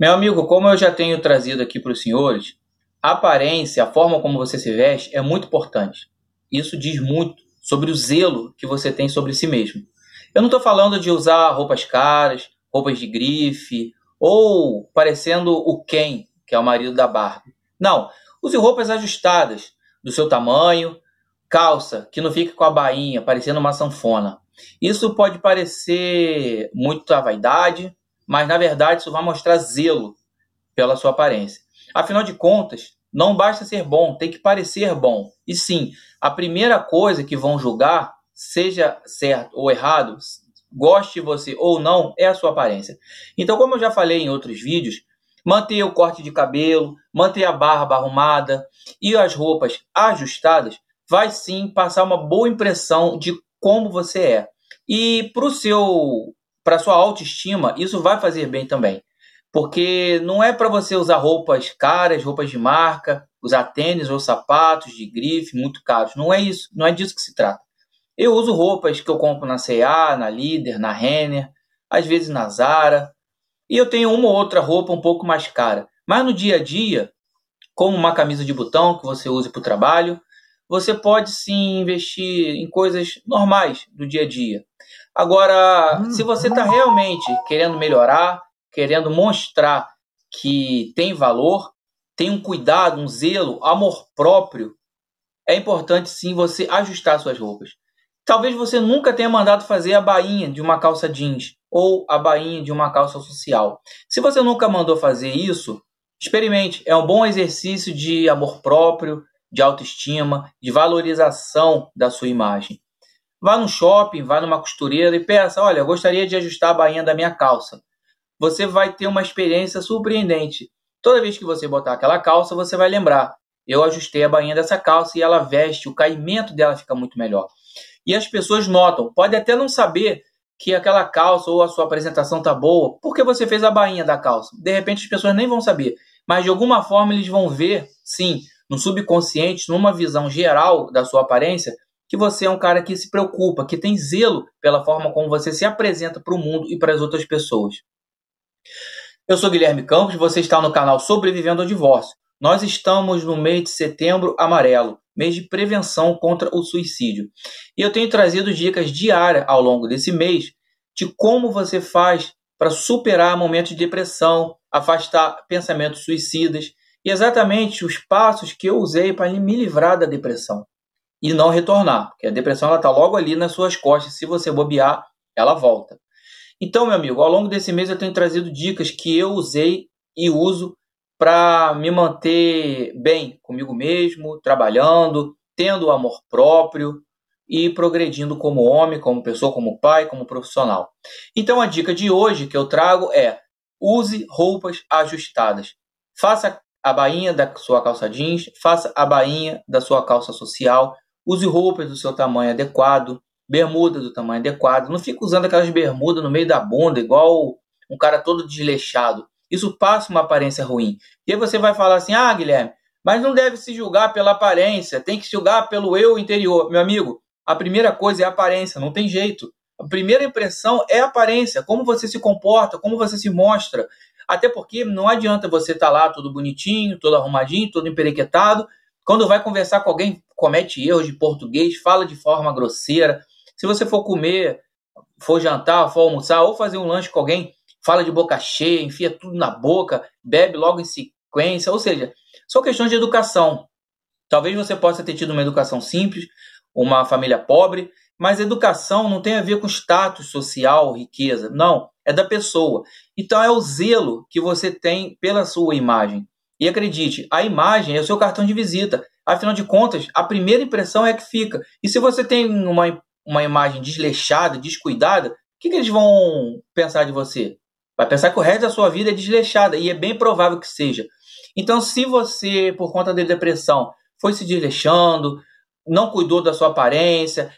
Meu amigo, como eu já tenho trazido aqui para os senhores, a aparência, a forma como você se veste é muito importante. Isso diz muito sobre o zelo que você tem sobre si mesmo. Eu não estou falando de usar roupas caras, roupas de grife, ou parecendo o Ken, que é o marido da Barbie. Não, use roupas ajustadas, do seu tamanho, calça, que não fique com a bainha, parecendo uma sanfona. Isso pode parecer muita vaidade, mas na verdade isso vai mostrar zelo pela sua aparência. Afinal de contas, não basta ser bom, tem que parecer bom. E sim, a primeira coisa que vão julgar, seja certo ou errado, goste você ou não, é a sua aparência. Então, como eu já falei em outros vídeos, manter o corte de cabelo, manter a barba arrumada e as roupas ajustadas vai sim passar uma boa impressão de como você é. E para o seu para sua autoestima, isso vai fazer bem também. Porque não é para você usar roupas caras, roupas de marca, usar tênis ou sapatos de grife muito caros. Não é isso, não é disso que se trata. Eu uso roupas que eu compro na C&A, na Líder, na Renner, às vezes na Zara. E eu tenho uma ou outra roupa um pouco mais cara. Mas no dia a dia, como uma camisa de botão que você usa para o trabalho, você pode sim investir em coisas normais do dia a dia. Agora, hum, se você está realmente querendo melhorar, querendo mostrar que tem valor, tem um cuidado, um zelo, amor próprio, é importante sim você ajustar suas roupas. Talvez você nunca tenha mandado fazer a bainha de uma calça jeans ou a bainha de uma calça social. Se você nunca mandou fazer isso, experimente. É um bom exercício de amor próprio, de autoestima, de valorização da sua imagem. Vá no shopping, vá numa costureira e peça: olha, eu gostaria de ajustar a bainha da minha calça. Você vai ter uma experiência surpreendente. Toda vez que você botar aquela calça, você vai lembrar: eu ajustei a bainha dessa calça e ela veste, o caimento dela fica muito melhor. E as pessoas notam, pode até não saber que aquela calça ou a sua apresentação tá boa, porque você fez a bainha da calça. De repente as pessoas nem vão saber, mas de alguma forma eles vão ver, sim, no subconsciente, numa visão geral da sua aparência, que você é um cara que se preocupa, que tem zelo pela forma como você se apresenta para o mundo e para as outras pessoas. Eu sou Guilherme Campos, você está no canal Sobrevivendo ao Divórcio. Nós estamos no mês de setembro amarelo, mês de prevenção contra o suicídio. E eu tenho trazido dicas diárias ao longo desse mês de como você faz para superar momentos de depressão, afastar pensamentos suicidas e exatamente os passos que eu usei para me livrar da depressão e não retornar, porque a depressão está logo ali nas suas costas. Se você bobear, ela volta. Então, meu amigo, ao longo desse mês eu tenho trazido dicas que eu usei e uso para me manter bem comigo mesmo, trabalhando, tendo amor próprio e progredindo como homem, como pessoa, como pai, como profissional. Então, a dica de hoje que eu trago é: use roupas ajustadas. Faça a bainha da sua calça jeans, faça a bainha da sua calça social, use roupas do seu tamanho adequado, bermuda do tamanho adequado, não fique usando aquelas bermudas no meio da bunda, igual um cara todo desleixado. Isso passa uma aparência ruim. E aí você vai falar assim: ah, Guilherme, mas não deve se julgar pela aparência, tem que se julgar pelo eu interior. Meu amigo, a primeira coisa é a aparência, não tem jeito. A primeira impressão é a aparência, como você se comporta, como você se mostra. Até porque não adianta você estar tá lá todo bonitinho, todo arrumadinho, todo emperequetado. Quando vai conversar com alguém, comete erros de português, fala de forma grosseira. Se você for comer, for jantar, for almoçar ou fazer um lanche com alguém, fala de boca cheia, enfia tudo na boca, bebe logo em sequência. Ou seja, são questões de educação. Talvez você possa ter tido uma educação simples, uma família pobre, mas educação não tem a ver com status social, riqueza. Não, é da pessoa. Então é o zelo que você tem pela sua imagem. E acredite, a imagem é o seu cartão de visita. Afinal de contas, a primeira impressão é que fica. E se você tem uma, uma imagem desleixada, descuidada, o que, que eles vão pensar de você? Vai pensar que o resto da sua vida é desleixada, e é bem provável que seja. Então, se você, por conta da depressão, foi se desleixando, não cuidou da sua aparência,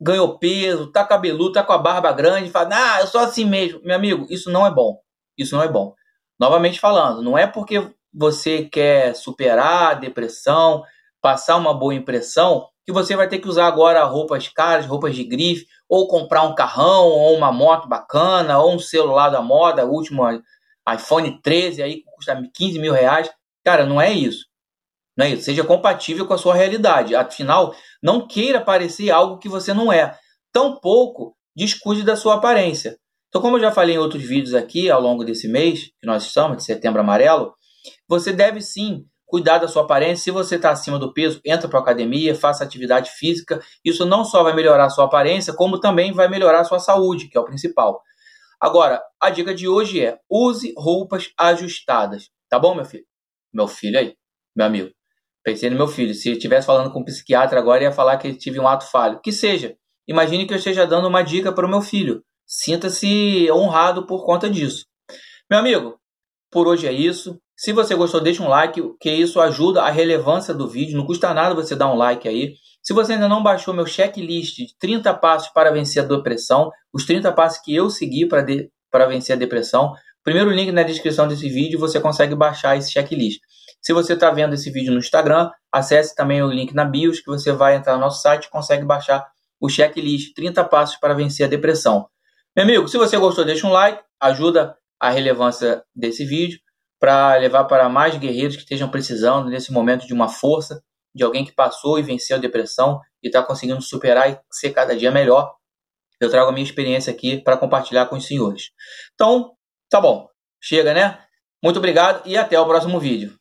ganhou peso, tá cabeludo, tá com a barba grande, fala, ah, eu sou assim mesmo. Meu amigo, isso não é bom. Isso não é bom. Novamente falando, não é porque você quer superar a depressão, passar uma boa impressão, que você vai ter que usar agora roupas caras, roupas de grife, ou comprar um carrão, ou uma moto bacana, ou um celular da moda, última iPhone 13 aí custa 15 mil reais. Cara, não é isso. Não é isso. Seja compatível com a sua realidade. Afinal, não queira parecer algo que você não é. Tampouco descuide da sua aparência. Então, como eu já falei em outros vídeos aqui ao longo desse mês, que nós estamos, de setembro amarelo, você deve sim cuidar da sua aparência. Se você está acima do peso, entra para a academia, faça atividade física. Isso não só vai melhorar a sua aparência, como também vai melhorar a sua saúde, que é o principal. Agora, a dica de hoje é use roupas ajustadas. Tá bom, meu filho? Meu filho aí, meu amigo. Pensei no meu filho. Se estivesse falando com um psiquiatra agora, ia falar que ele tive um ato falho. Que seja. Imagine que eu esteja dando uma dica para o meu filho. Sinta-se honrado por conta disso. Meu amigo, por hoje é isso. Se você gostou, deixa um like, que isso ajuda a relevância do vídeo. Não custa nada você dar um like aí. Se você ainda não baixou meu checklist de 30 passos para vencer a depressão, os 30 passos que eu segui para, de, para vencer a depressão, primeiro link na descrição desse vídeo você consegue baixar esse checklist. Se você está vendo esse vídeo no Instagram, acesse também o link na bios que você vai entrar no nosso site e consegue baixar o checklist 30 passos para vencer a depressão. Meu amigo, se você gostou, deixa um like, ajuda a relevância desse vídeo para levar para mais guerreiros que estejam precisando nesse momento de uma força, de alguém que passou e venceu a depressão e está conseguindo superar e ser cada dia melhor. Eu trago a minha experiência aqui para compartilhar com os senhores. Então, tá bom. Chega, né? Muito obrigado e até o próximo vídeo.